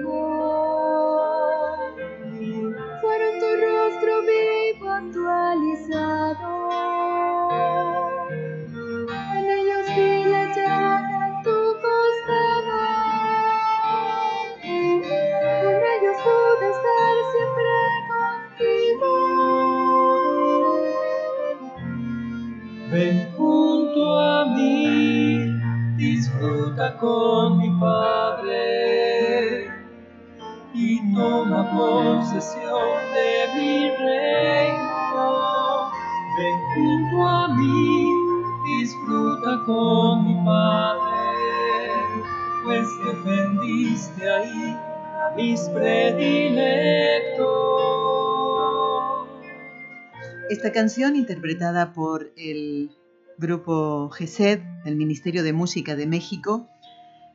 Esta canción, interpretada por el grupo GESED, el Ministerio de Música de México,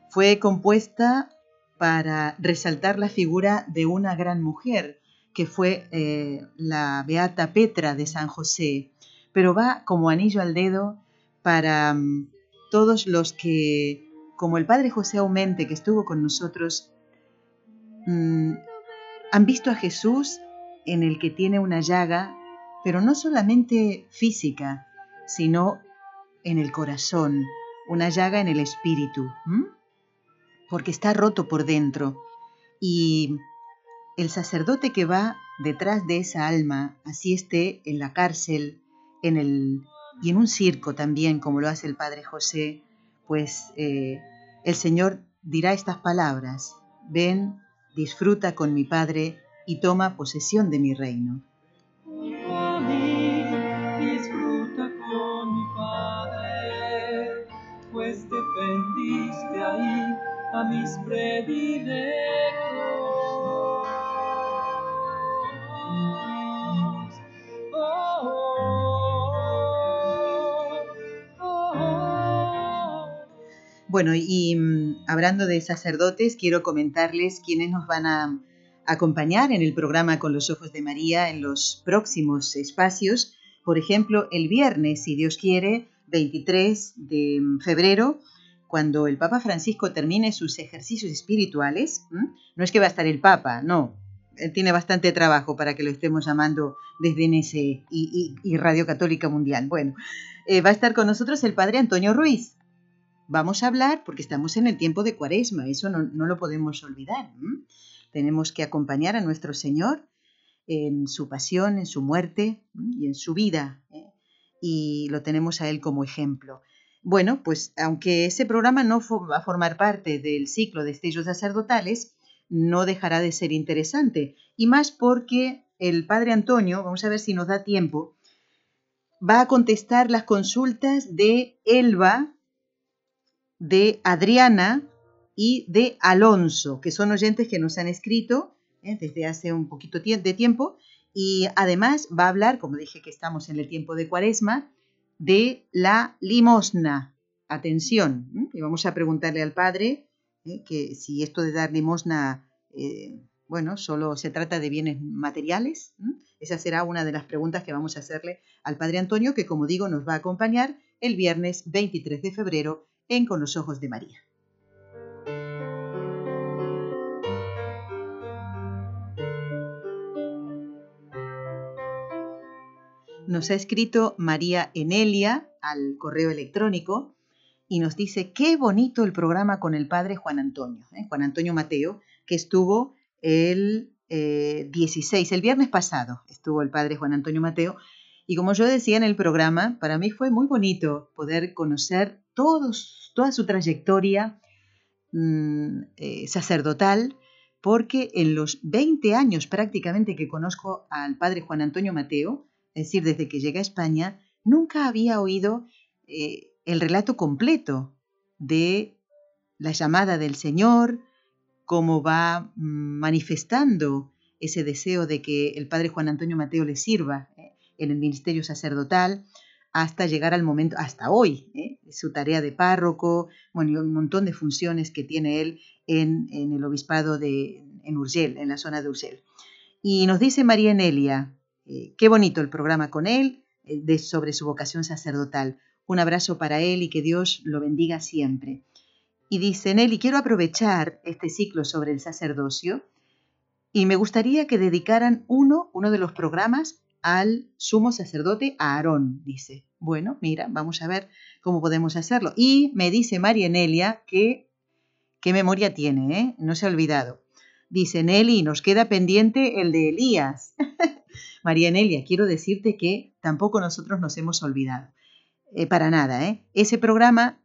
fue compuesta para resaltar la figura de una gran mujer, que fue eh, la Beata Petra de San José, pero va como anillo al dedo para mm, todos los que, como el Padre José Aumente, que estuvo con nosotros, mm, han visto a Jesús en el que tiene una llaga, pero no solamente física, sino en el corazón, una llaga en el espíritu, porque está roto por dentro. Y el sacerdote que va detrás de esa alma, así esté en la cárcel, en el y en un circo también, como lo hace el Padre José, pues eh, el Señor dirá estas palabras: Ven, disfruta con mi Padre y toma posesión de mi reino. Defendiste ahí a mis. Oh, oh, oh. Bueno, y mm, hablando de sacerdotes, quiero comentarles quiénes nos van a acompañar en el programa Con los Ojos de María en los próximos espacios. Por ejemplo, el viernes, si Dios quiere, 23 de febrero, cuando el Papa Francisco termine sus ejercicios espirituales, no es que va a estar el Papa, no, él tiene bastante trabajo para que lo estemos llamando desde NSE y, Radio Católica Mundial. Bueno, eh, va a estar con nosotros el Padre Antonio Ruiz. Vamos a hablar, porque estamos en el tiempo de Cuaresma, eso no, lo podemos olvidar. Tenemos que acompañar a nuestro Señor en su pasión, en su muerte y en su vida. ¿eh? Y lo tenemos a Él como ejemplo. Bueno, pues aunque ese programa no va a formar parte del ciclo de estellos sacerdotales, no dejará de ser interesante. Y más porque el Padre Antonio, vamos a ver si nos da tiempo, va a contestar las consultas de Elba, de Adriana y de Alonso, que son oyentes que nos han escrito ¿eh? desde hace un poquito de tiempo. Y además va a hablar, como dije que estamos en el tiempo de Cuaresma, de la limosna. Atención, y vamos a preguntarle al Padre ¿eh? que si esto de dar limosna, eh, bueno, solo se trata de bienes materiales. Esa será una de las preguntas que vamos a hacerle al Padre Antonio, que como digo nos va a acompañar el viernes 23 de febrero en Con los Ojos de María. Nos ha escrito María Enelia al correo electrónico y nos dice qué bonito el programa con el padre Juan Antonio, ¿eh? Juan Antonio Mateo, que estuvo el eh, 16, el viernes pasado, estuvo el padre Juan Antonio Mateo. Y como yo decía en el programa, para mí fue muy bonito poder conocer todos, toda su trayectoria mm, eh, sacerdotal, porque en los 20 años prácticamente que conozco al padre Juan Antonio Mateo, es decir, desde que llegué a España, nunca había oído eh, el relato completo de la llamada del Señor, cómo va mm, manifestando ese deseo de que el padre Juan Antonio Mateo le sirva ¿eh? en el ministerio sacerdotal, hasta llegar al momento, hasta hoy, ¿eh? su tarea de párroco, bueno, un montón de funciones que tiene él en, en el obispado de en Urgel, en la zona de Urgel. Y nos dice María Enelia, Eh, qué bonito el programa con él eh, de, sobre su vocación sacerdotal. Un abrazo para él y que Dios lo bendiga siempre. Y dice Nelly, quiero aprovechar este ciclo sobre el sacerdocio y me gustaría que dedicaran uno, uno de los programas al sumo sacerdote Aarón, dice. Bueno, mira, vamos a ver cómo podemos hacerlo. Y me dice María Nelia que qué memoria tiene, ¿eh? No se ha olvidado. Dice Nelly, nos queda pendiente el de Elías. María Nelia, quiero decirte que tampoco nosotros nos hemos olvidado. Eh, para nada, ¿eh? Ese programa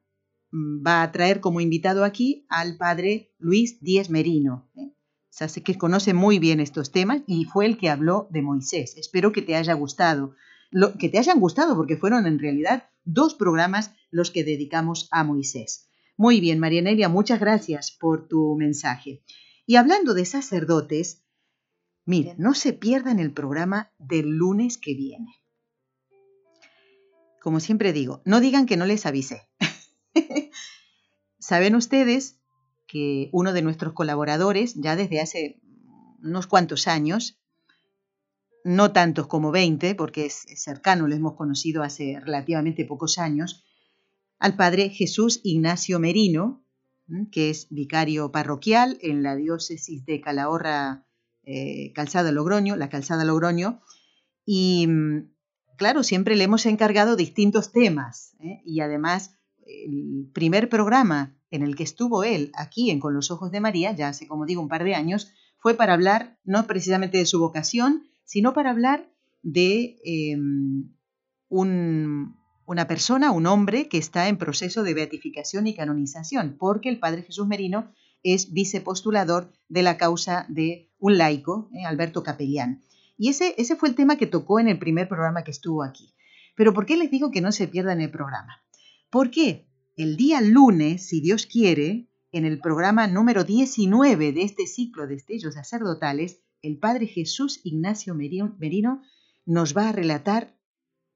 mm, va a traer como invitado aquí al padre Luis Díez Merino. ¿eh? O que conoce muy bien estos temas y fue el que habló de Moisés. Espero que te haya gustado. Lo, que te hayan gustado porque fueron en realidad dos programas los que dedicamos a Moisés. Muy bien, María Nelia, muchas gracias por tu mensaje. Y hablando de sacerdotes, miren, no se pierdan el programa del lunes que viene. Como siempre digo, no digan que no les avisé. Saben ustedes que uno de nuestros colaboradores, ya desde hace unos cuantos años, no tantos como 20, porque es cercano, lo hemos conocido hace relativamente pocos años, al padre Jesús Ignacio Merino, que es vicario parroquial en la diócesis de Calahorra, eh, Calzada Logroño, la Calzada Logroño, y mm, claro, siempre le hemos encargado distintos temas, ¿eh? y además el primer programa en el que estuvo él aquí en Con los Ojos de María, ya hace, como digo, un par de años, fue para hablar no precisamente de su vocación, sino para hablar de em, una persona, un hombre que está en proceso de beatificación y canonización, porque el padre Jesús Merino es vicepostulador de la causa de un laico, eh, Alberto Capellán. Y ese, ese fue el tema que tocó en el primer programa que estuvo aquí. Pero ¿por qué les digo que no se pierdan el programa? ¿Por qué? el día lunes, si Dios quiere, en el programa número 19 de este ciclo de estellos sacerdotales, el Padre Jesús Ignacio Merino nos va a relatar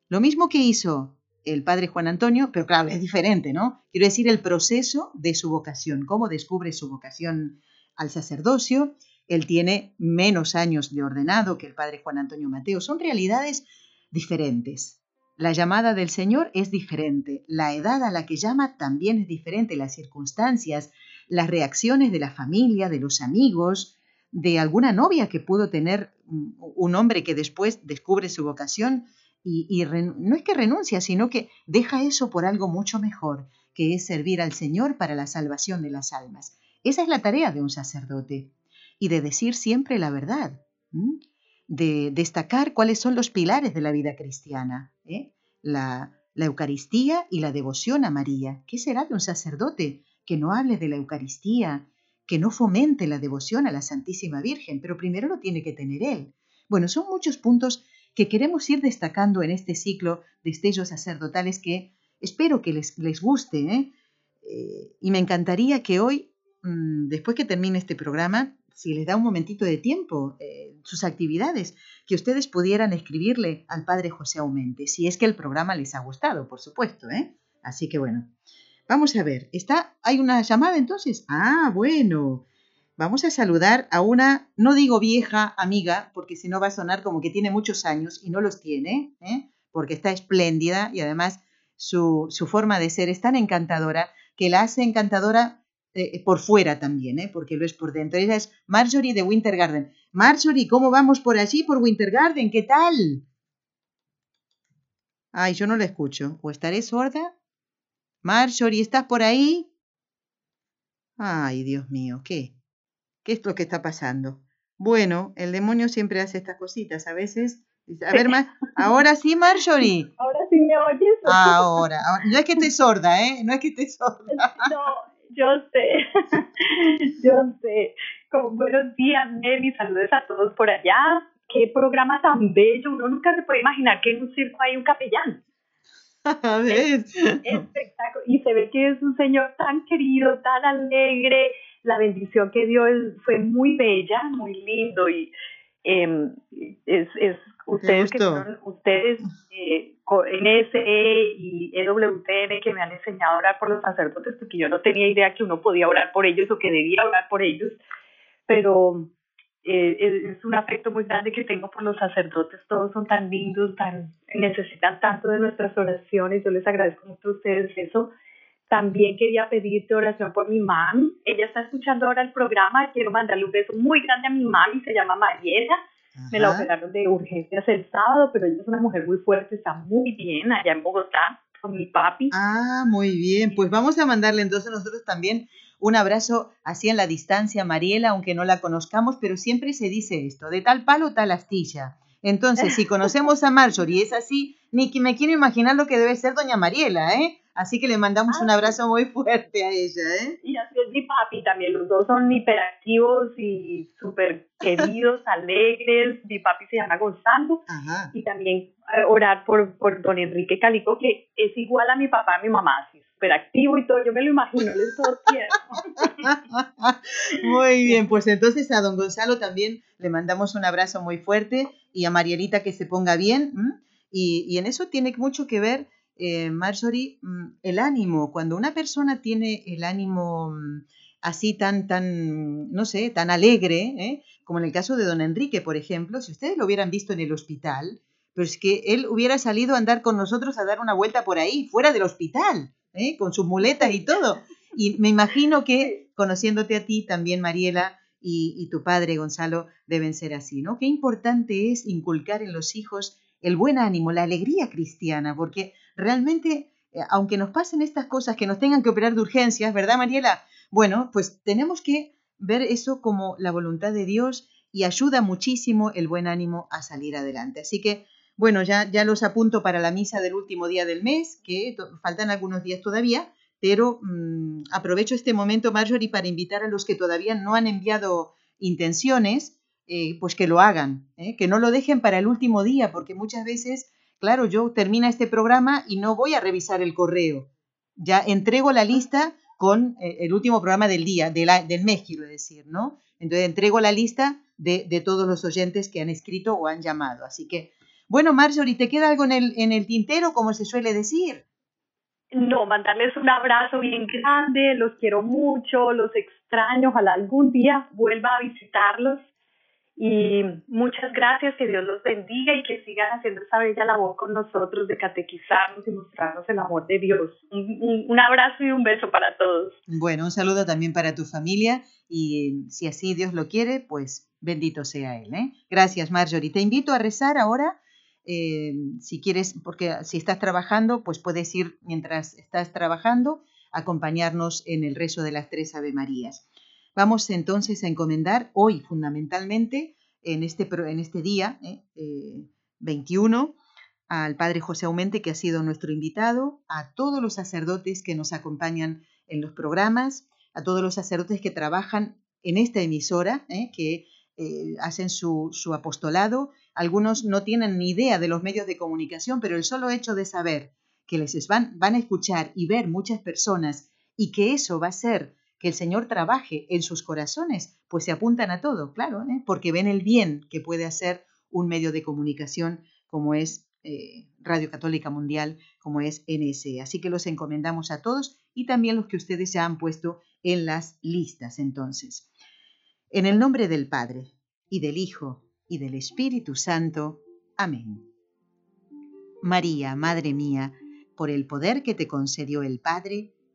lo mismo que hizo el Padre Juan Antonio, pero claro, es diferente, ¿no? Quiero decir, el proceso de su vocación, cómo descubre su vocación al sacerdocio. Él tiene menos años de ordenado que el Padre Juan Antonio Mateo. Son realidades diferentes. La llamada del Señor es diferente, la edad a la que llama también es diferente, las circunstancias, las reacciones de la familia, de los amigos, de alguna novia que pudo tener un hombre que después descubre su vocación y, no es que renuncia, sino que deja eso por algo mucho mejor, que es servir al Señor para la salvación de las almas. Esa es la tarea de un sacerdote y de decir siempre la verdad de destacar cuáles son los pilares de la vida cristiana, ¿eh? la, la Eucaristía y la devoción a María. ¿Qué será de un sacerdote que no hable de la Eucaristía, que no fomente la devoción a la Santísima Virgen? Pero primero lo tiene que tener él. Bueno, son muchos puntos que queremos ir destacando en este ciclo de estellos sacerdotales que espero que les, les guste. ¿eh? Eh, y me encantaría que hoy, mm, después que termine este programa, si les da un momentito de tiempo, eh, sus actividades, que ustedes pudieran escribirle al padre José Aumente, si es que el programa les ha gustado, por supuesto, ¿eh? Así que bueno, vamos a ver, ¿está, ¿hay una llamada entonces? Ah, bueno, vamos a saludar a una, no digo vieja amiga, porque si no va a sonar como que tiene muchos años y no los tiene, ¿eh? porque está espléndida y además su, forma de ser es tan encantadora que la hace encantadora eh, por fuera también, ¿eh? porque lo es por dentro. Ella es Marjorie de Winter Garden. Marjorie, ¿cómo vamos por allí, por Winter Garden? ¿Qué tal? Ay, yo no la escucho. ¿O estaré sorda? Marjorie, ¿estás por ahí? Ay, Dios mío, ¿qué? ¿Qué es lo que está pasando? Bueno, el demonio siempre hace estas cositas. A veces a ver, más. Ahora sí, Marjorie. Ahora sí me oyes. Ahora, ahora. No es que esté sorda, ¿eh? No es que esté sorda. No, yo sé, yo sé. Como, buenos días, Nelly, saludos a todos por allá. Qué programa tan bello. Uno nunca se puede imaginar que en un circo hay un capellán. A ver. espectáculo. Y se ve que es un señor tan querido, tan alegre. La bendición que dio fue muy bella, muy lindo y eh, es, es ustedes que son ustedes eh, NSE y EWTN que me han enseñado a orar por los sacerdotes porque yo no tenía idea que uno podía orar por ellos o que debía orar por ellos pero eh, es un afecto muy grande que tengo por los sacerdotes, todos son tan lindos, tan necesitan tanto de nuestras oraciones, yo les agradezco mucho a ustedes eso. También quería pedirte oración por mi mami, ella está escuchando ahora el programa, quiero mandarle un beso muy grande a mi mami, se llama Mariela, me la operaron de urgencias el sábado, pero ella es una mujer muy fuerte, está muy bien allá en Bogotá con mi papi. Ah, muy bien, pues vamos a mandarle entonces nosotros también un abrazo así en la distancia, Mariela, aunque no la conozcamos, pero siempre se dice esto, de tal palo, tal astilla. Entonces, si conocemos a Marjorie y es así, ni que me quiero imaginar lo que debe ser doña Mariela, ¿eh? Así que le mandamos un abrazo muy fuerte a ella, ¿eh? Y así es mi papi también, los dos son hiperactivos y súper queridos, alegres. Mi papi se llama Gonzalo. Y también eh, orar por, por don Enrique Calico, que es igual a mi papá, a mi mamá, así activo y todo, yo me lo imagino, les todo Muy bien, pues entonces a don Gonzalo también le mandamos un abrazo muy fuerte y a Marielita que se ponga bien. Y, y, en eso tiene mucho que ver, eh, Marjorie, mm, el ánimo. Cuando una persona tiene el ánimo mm, así tan, tan, no sé, tan alegre, ¿eh? como en el caso de don Enrique, por ejemplo, si ustedes lo hubieran visto en el hospital, pero es que él hubiera salido a andar con nosotros a dar una vuelta por ahí, fuera del hospital. ¿eh? con sus muletas y todo. Y me imagino que conociéndote a ti también, Mariela, y, tu padre, Gonzalo, deben ser así, ¿no? Qué importante es inculcar en los hijos el buen ánimo, la alegría cristiana, porque realmente, eh, aunque nos pasen estas cosas que nos tengan que operar de urgencias, ¿verdad, Mariela? Bueno, pues tenemos que ver eso como la voluntad de Dios y ayuda muchísimo el buen ánimo a salir adelante. Así que bueno, ya, ya los apunto para la misa del último día del mes, que faltan algunos días todavía, pero mm, aprovecho este momento, Marjorie, para invitar a los que todavía no han enviado intenciones, eh, pues que lo hagan, ¿eh? que no lo dejen para el último día, porque muchas veces, claro, yo termina este programa y no voy a revisar el correo. Ya entrego la lista con eh, el último programa del día, del mes, quiero decir, ¿no? Entonces entrego la lista de, de todos los oyentes que han escrito o han llamado. Así que bueno, Marjorie, ¿te queda algo en el, en el tintero, como se suele decir? No, mandarles un abrazo bien grande, los quiero mucho, los extraño, ojalá algún día vuelva a visitarlos. Y muchas gracias, que Dios los bendiga y que sigan haciendo esta bella labor con nosotros de catequizarnos y mostrarnos el amor de Dios. Un, abrazo y un beso para todos. Bueno, un saludo también para tu familia y si así Dios lo quiere, pues bendito sea Él. ¿eh? Gracias, Marjorie. Te invito a rezar ahora eh, si quieres, porque si estás trabajando, pues puedes ir mientras estás trabajando, acompañarnos en el rezo de las tres Ave Marías. Vamos entonces a encomendar hoy fundamentalmente, en este, en este día, 21, eh, eh, al Padre José Aumente, que ha sido nuestro invitado, a todos los sacerdotes que nos acompañan en los programas, a todos los sacerdotes que trabajan en esta emisora, que hacen su, su apostolado. Algunos no tienen ni idea de los medios de comunicación, pero el solo hecho de saber que les van, van a escuchar y ver muchas personas y que eso va a ser que el Señor trabaje en sus corazones, pues se apuntan a todo, claro, ¿eh? porque ven el bien que puede hacer un medio de comunicación como es eh, Radio Católica Mundial, como es NSE. Así que los encomendamos a todos y también los que ustedes se han puesto en las listas entonces. En el nombre del Padre y del Hijo y del Espíritu Santo. Amén. María, Madre mía, por el poder que te concedió el Padre,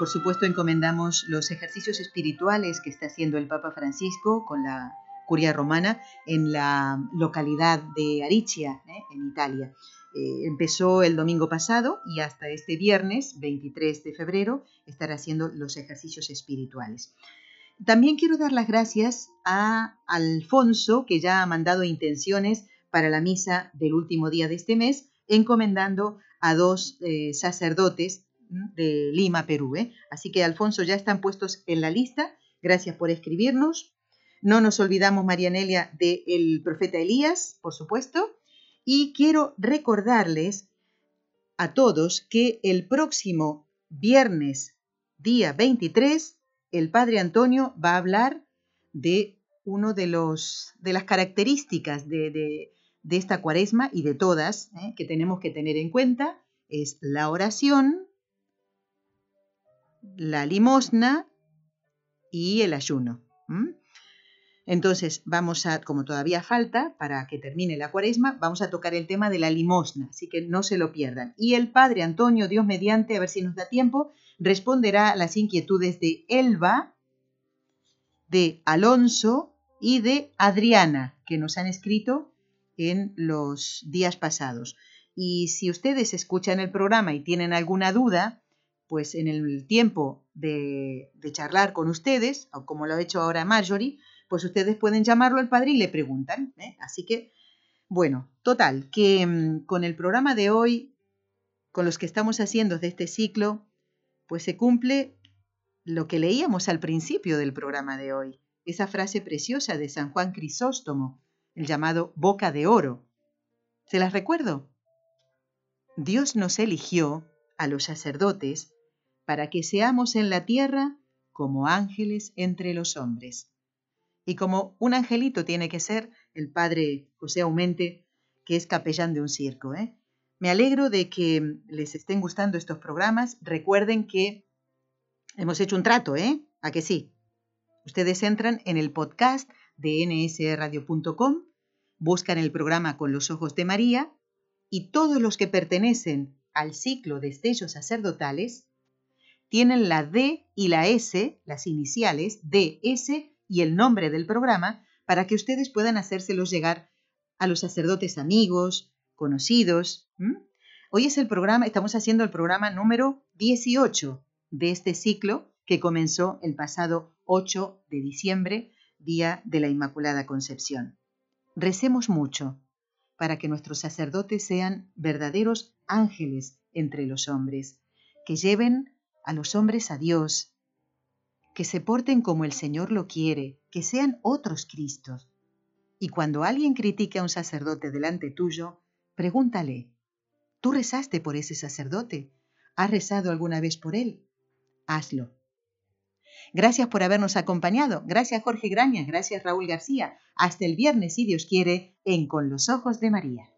Por supuesto encomendamos los ejercicios espirituales que está haciendo el Papa Francisco con la curia romana en la localidad de Aricia, ¿eh? en Italia. Eh, empezó el domingo pasado y hasta este viernes, 23 de febrero, estará haciendo los ejercicios espirituales. También quiero dar las gracias a Alfonso, que ya ha mandado intenciones para la misa del último día de este mes, encomendando a dos eh, sacerdotes de Lima, Perú. ¿eh? Así que, Alfonso, ya están puestos en la lista. Gracias por escribirnos. No nos olvidamos, Marianelia, del profeta Elías, por supuesto. Y quiero recordarles a todos que el próximo viernes, día 23, el Padre Antonio va a hablar de uno de, los, de las características de, esta cuaresma y de todas ¿eh? que tenemos que tener en cuenta, es la oración, la limosna y el ayuno. Entonces, vamos a, como todavía falta para que termine la cuaresma, vamos a tocar el tema de la limosna, así que no se lo pierdan. Y el padre Antonio, Dios mediante, a ver si nos da tiempo, responderá a las inquietudes de Elba, de Alonso y de Adriana, que nos han escrito en los días pasados. Y si ustedes escuchan el programa y tienen alguna duda, pues en el tiempo de, de charlar con ustedes, o como lo ha hecho ahora Marjorie, pues ustedes pueden llamarlo al padre y le preguntan. ¿eh? Así que, bueno, total, que mm, con el programa de hoy, con los que estamos haciendo de este ciclo, pues se cumple lo que leíamos al principio del programa de hoy, esa frase preciosa de San Juan Crisóstomo, el llamado boca de oro. ¿Se las recuerdo? Dios nos eligió, a los sacerdotes, para que seamos en la tierra como ángeles entre los hombres. Y como un angelito tiene que ser el padre José Aumente, que es capellán de un circo. ¿eh? Me alegro de que les estén gustando estos programas. Recuerden que hemos hecho un trato, ¿eh? ¿A que sí? Ustedes entran en el podcast de nsradio.com, buscan el programa Con los Ojos de María y todos los que pertenecen al ciclo de estellos sacerdotales tienen la D y la S, las iniciales DS y el nombre del programa para que ustedes puedan hacérselos llegar a los sacerdotes amigos, conocidos. Hoy es el programa, estamos haciendo el programa número 18 de este ciclo que comenzó el pasado 8 de diciembre, día de la Inmaculada Concepción. Recemos mucho para que nuestros sacerdotes sean verdaderos ángeles entre los hombres, que lleven a los hombres a Dios, que se porten como el Señor lo quiere, que sean otros Cristos. Y cuando alguien critique a un sacerdote delante tuyo, pregúntale, ¿tú rezaste por ese sacerdote? ¿Has rezado alguna vez por él? Hazlo. Gracias por habernos acompañado. Gracias Jorge Graña, gracias Raúl García. Hasta el viernes, si Dios quiere, en Con los Ojos de María.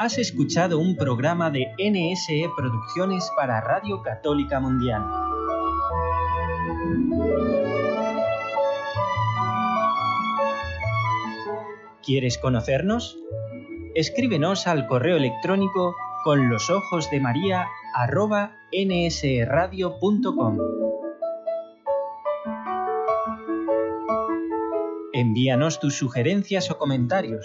Has escuchado un programa de NSE Producciones para Radio Católica Mundial. ¿Quieres conocernos? Escríbenos al correo electrónico con los ojos de María arroba nsradio.com. Envíanos tus sugerencias o comentarios